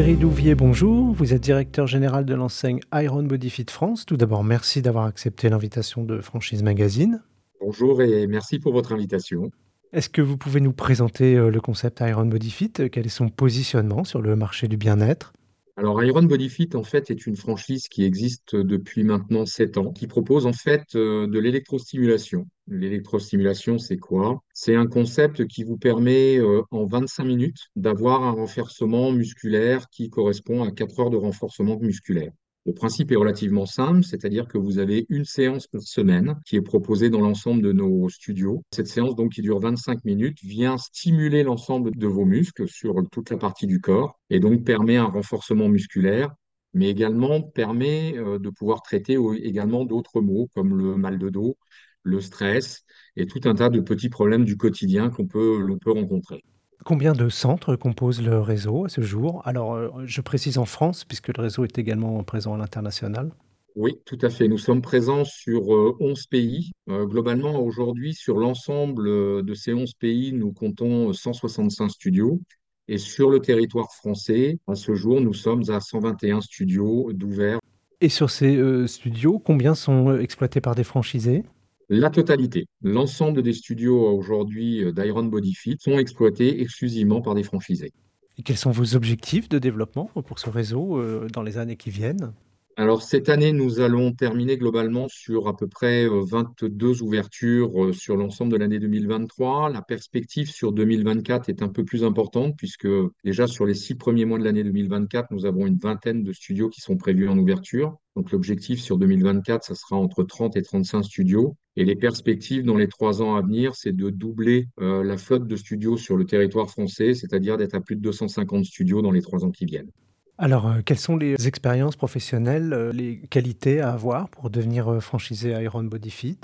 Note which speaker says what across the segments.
Speaker 1: Thierry Louvier, bonjour. Vous êtes directeur général de l'enseigne Iron Body Fit France. Tout d'abord, merci d'avoir accepté l'invitation de Franchise Magazine.
Speaker 2: Bonjour et merci pour votre invitation.
Speaker 1: Est-ce que vous pouvez nous présenter euh, le concept Iron Body Fit? Quel est son positionnement sur le marché du bien-être?
Speaker 2: Alors, Iron Body Fit, en fait, est une franchise qui existe depuis maintenant 7 ans, qui propose en fait euh, de l'électrostimulation. L'électrostimulation, c'est quoi? C'est un concept qui vous permet euh, en 25 minutes d'avoir un renforcement musculaire qui correspond à 4 heures de renforcement musculaire. Le principe est relativement simple, c'est-à-dire que vous avez une séance par semaine qui est proposée dans l'ensemble de nos studios. Cette séance, donc, qui dure 25 minutes, vient stimuler l'ensemble de vos muscles sur toute la partie du corps et donc permet un renforcement musculaire, mais également permet euh, de pouvoir traiter également d'autres maux comme le mal de dos, le stress et tout un tas de petits problèmes du quotidien qu'on peut, peut rencontrer.
Speaker 1: Combien de centres composent le réseau à ce jour? Alors, euh, je précise en France, puisque le réseau est également présent à l'international.
Speaker 2: Oui, tout à fait. Nous sommes présents sur 11 euh, pays. Euh, globalement, aujourd'hui, sur l'ensemble de ces 11 pays, nous comptons 165 studios. Et sur le territoire français, à ce jour, nous sommes à 121 studios d'ouverts.
Speaker 1: Et sur ces studios, combien sont exploités par des franchisés?
Speaker 2: La totalité, l'ensemble des studios aujourd'hui euh, d'Iron Body Fit sont exploités exclusivement par des franchisés.
Speaker 1: Et quels sont vos objectifs de développement pour ce réseau euh, dans les années qui viennent?
Speaker 2: Alors, cette année, nous allons terminer globalement sur à peu près 22 euh, ouvertures euh, sur l'ensemble de l'année 2023. La perspective sur 2024 est un peu plus importante puisque déjà sur les six premiers mois de l'année 2024, nous avons une vingtaine de studios qui sont prévus en ouverture. Donc, l'objectif sur 2024, ça sera entre 30 et 35 studios. Et les perspectives dans les trois ans à venir, c'est de doubler euh, la flotte de studios sur le territoire français, c'est-à-dire d'être à plus de 250 studios dans les trois ans qui viennent.
Speaker 1: Alors, euh, quelles sont les expériences professionnelles, euh, les qualités à avoir pour devenir franchisé Iron Body Fit?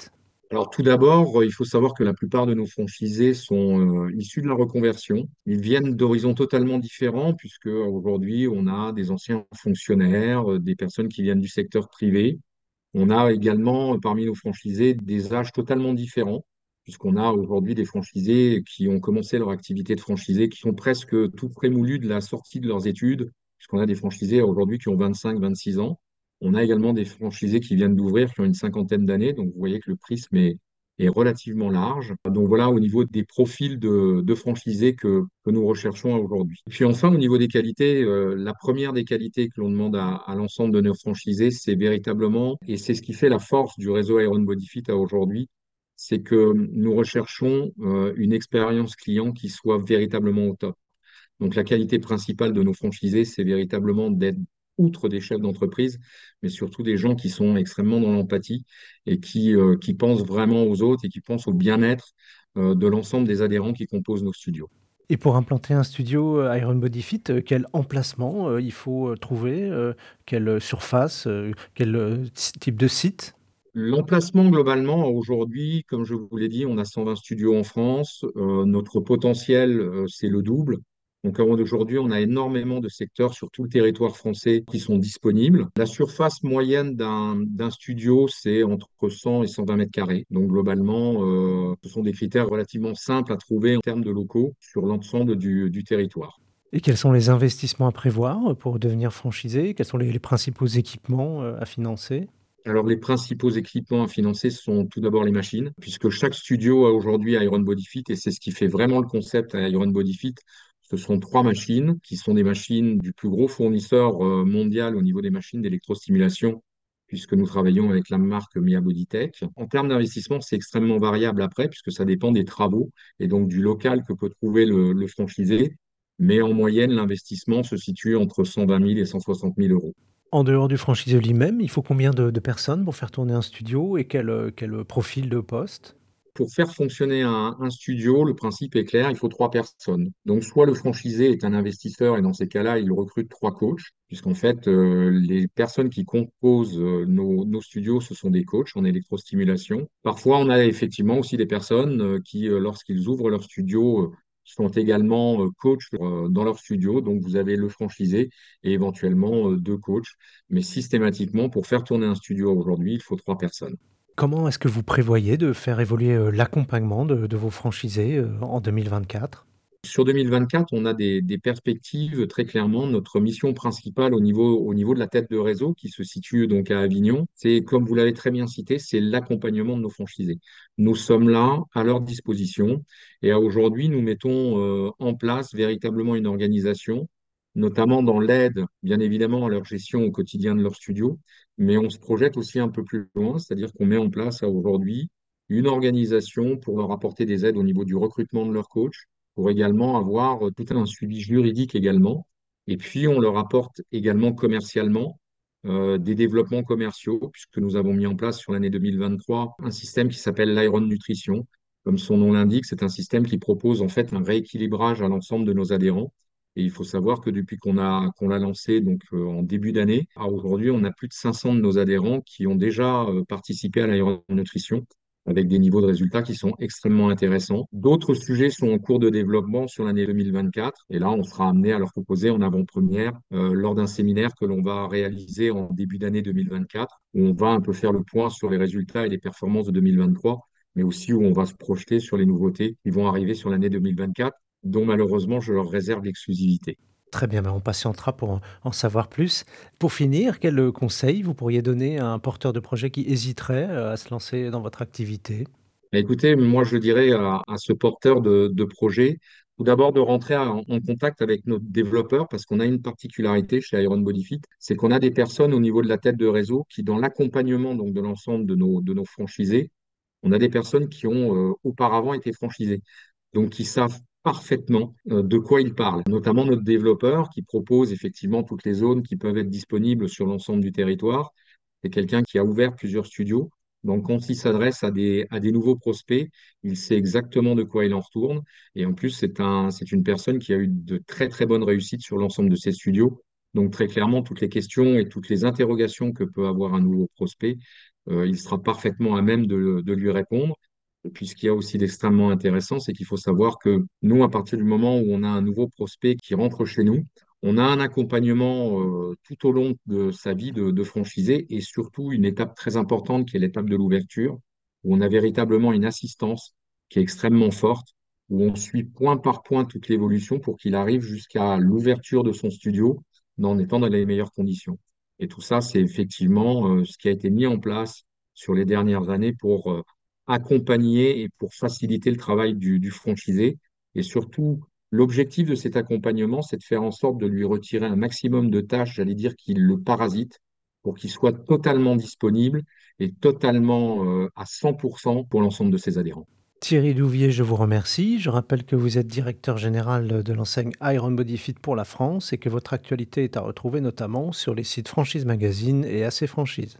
Speaker 2: Alors tout d'abord, il faut savoir que la plupart de nos franchisés sont issus de la reconversion. Ils viennent d'horizons totalement différents puisque aujourd'hui, on a des anciens fonctionnaires, des personnes qui viennent du secteur privé. On a également parmi nos franchisés des âges totalement différents puisqu'on a aujourd'hui des franchisés qui ont commencé leur activité de franchisé, qui sont presque tout prémoulus de la sortie de leurs études puisqu'on a des franchisés aujourd'hui qui ont 25, 26 ans. On a également des franchisés qui viennent d'ouvrir, qui ont une cinquantaine d'années. Donc, vous voyez que le prisme est, relativement large. Donc, voilà au niveau des profils de, franchisés que, nous recherchons aujourd'hui. Puis enfin, au niveau des qualités, euh, la première des qualités que l'on demande à, l'ensemble de nos franchisés, c'est véritablement, et c'est ce qui fait la force du réseau Iron Body Fit à aujourd'hui, c'est que nous recherchons euh, une expérience client qui soit véritablement au top. Donc la qualité principale de nos franchisés, c'est véritablement d'être outre des chefs d'entreprise, mais surtout des gens qui sont extrêmement dans l'empathie et qui, euh, qui pensent vraiment aux autres et qui pensent au bien-être euh, de l'ensemble des adhérents qui composent nos studios.
Speaker 1: Et pour implanter un studio euh, Iron Body Fit, quel emplacement il faut trouver Quelle surface Quel type de site?
Speaker 2: L'emplacement, globalement, aujourd'hui, comme je vous l'ai dit, on a 120 studios en France. notre potentiel, c'est le double. Donc aujourd'hui, on a énormément de secteurs sur tout le territoire français qui sont disponibles. La surface moyenne d'un studio, c'est entre 100 et 120 mètres carrés. Donc globalement, euh, ce sont des critères relativement simples à trouver en termes de locaux sur l'ensemble du, territoire.
Speaker 1: Et quels sont les investissements à prévoir pour devenir franchisé? Quels sont les, principaux équipements euh, à financer?
Speaker 2: Alors, les principaux équipements à financer sont tout d'abord les machines, puisque chaque studio a aujourd'hui Iron Body Fit, et c'est ce qui fait vraiment le concept à Iron Body Fit. Ce sont trois machines qui sont des machines du plus gros fournisseur euh, mondial au niveau des machines d'électrostimulation, puisque nous travaillons avec la marque Mia Bodytech. En termes d'investissement, c'est extrêmement variable après, puisque ça dépend des travaux et donc du local que peut trouver le, franchisé. Mais en moyenne, l'investissement se situe entre 120 000 et 160 000 euros.
Speaker 1: En dehors du franchisé lui-même, il faut combien de, personnes pour faire tourner un studio et quel, quel profil de poste?
Speaker 2: Pour faire fonctionner un, studio, le principe est clair, il faut trois personnes. Donc, soit le franchisé est un investisseur et dans ces cas-là, il recrute trois coachs, puisqu'en fait, euh, les personnes qui composent euh, nos, studios, ce sont des coachs en électrostimulation. Parfois, on a effectivement aussi des personnes euh, qui, lorsqu'ils ouvrent leur studio, sont également coachs dans leur studio. Donc, vous avez le franchisé et éventuellement deux coachs. Mais systématiquement, pour faire tourner un studio aujourd'hui, il faut trois personnes.
Speaker 1: Comment est-ce que vous prévoyez de faire évoluer euh, l'accompagnement de, vos franchisés euh, en 2024
Speaker 2: Sur 2024, on a des, perspectives très clairement. Notre mission principale au niveau, au niveau de la tête de réseau qui se situe donc à Avignon, c'est, comme vous l'avez très bien cité, c'est l'accompagnement de nos franchisés. Nous sommes là à leur disposition et aujourd'hui, nous mettons euh, en place véritablement une organisation, notamment dans l'aide, bien évidemment, à leur gestion au quotidien de leur studio, mais on se projette aussi un peu plus loin, c'est-à-dire qu'on met en place aujourd'hui une organisation pour leur apporter des aides au niveau du recrutement de leurs coachs pour également avoir euh, tout un suivi juridique également. Et puis, on leur apporte également commercialement euh, des développements commerciaux, puisque nous avons mis en place sur l'année 2023 un système qui s'appelle l'Iron Nutrition. Comme son nom l'indique, c'est un système qui propose en fait un rééquilibrage à l'ensemble de nos adhérents. Et il faut savoir que depuis qu'on l'a lancé donc euh, en début d'année, à aujourd'hui, on a plus de 500 de nos adhérents qui ont déjà euh, participé à l'Iron Nutrition avec des niveaux de résultats qui sont extrêmement intéressants. D'autres sujets sont en cours de développement sur l'année 2024 et là, on sera amené à leur proposer en avant-première euh, lors d'un séminaire que l'on va réaliser en début d'année 2024 où on va un peu faire le point sur les résultats et les performances de 2023 mais aussi où on va se projeter sur les nouveautés qui vont arriver sur l'année 2024 dont malheureusement je leur réserve l'exclusivité.
Speaker 1: Très bien, ben, on patientera pour en en savoir plus. Pour finir, quel, conseil vous pourriez donner à un porteur de projet qui hésiterait, heu, à se lancer dans votre activité?
Speaker 2: Bah, Écoutez, moi je dirais à, à ce porteur de, de projet, tout d'abord de rentrer en, en contact avec nos développeurs parce qu'on a une particularité chez Iron Body Fit, c'est qu'on a des personnes au niveau de la tête de réseau qui, dans l'accompagnement donc de l'ensemble de nos, de nos franchisés, on a des personnes qui ont euh, auparavant été franchisées, donc qui savent parfaitement euh, de quoi ils parlent, notamment notre développeur qui propose effectivement toutes les zones qui peuvent être disponibles sur l'ensemble du territoire. C'est quelqu'un qui a ouvert plusieurs studios. Donc, quand il s'adresse à des, nouveaux prospects, il sait exactement de quoi il en retourne. Et en plus, c'est un, c'est une personne qui a eu de très, très bonnes réussites sur l'ensemble de ses studios. Donc, très clairement, toutes les questions et toutes les interrogations que peut avoir un nouveau prospect, euh, il sera parfaitement à même de lui répondre. Et puis, ce qu'il y a aussi d'extrêmement intéressant, c'est qu'il faut savoir que nous, à partir du moment où on a un nouveau prospect qui rentre chez nous, on a un accompagnement euh, tout au long de sa vie de, de franchisé et surtout une étape très importante qui est l'étape de l'ouverture, où on a véritablement une assistance qui est extrêmement forte, où on suit point par point toute l'évolution pour qu'il arrive jusqu'à l'ouverture de son studio en étant dans les meilleures conditions. Et tout ça, c'est effectivement euh, ce qui a été mis en place sur les dernières années pour euh, accompagner et pour faciliter le travail du, franchisé. Et surtout, l'objectif de cet accompagnement, c'est de faire en sorte de lui retirer un maximum de tâches, j'allais dire, qui le parasitent, pour qu'il soit totalement disponible et totalement euh, à 100% pour l'ensemble de ses adhérents.
Speaker 1: Thierry Louvier, je vous remercie. Je rappelle que vous êtes directeur général de l'enseigne Iron Body pour la France et que votre actualité est à retrouver notamment sur les sites Franchise Magazine et AC Franchise.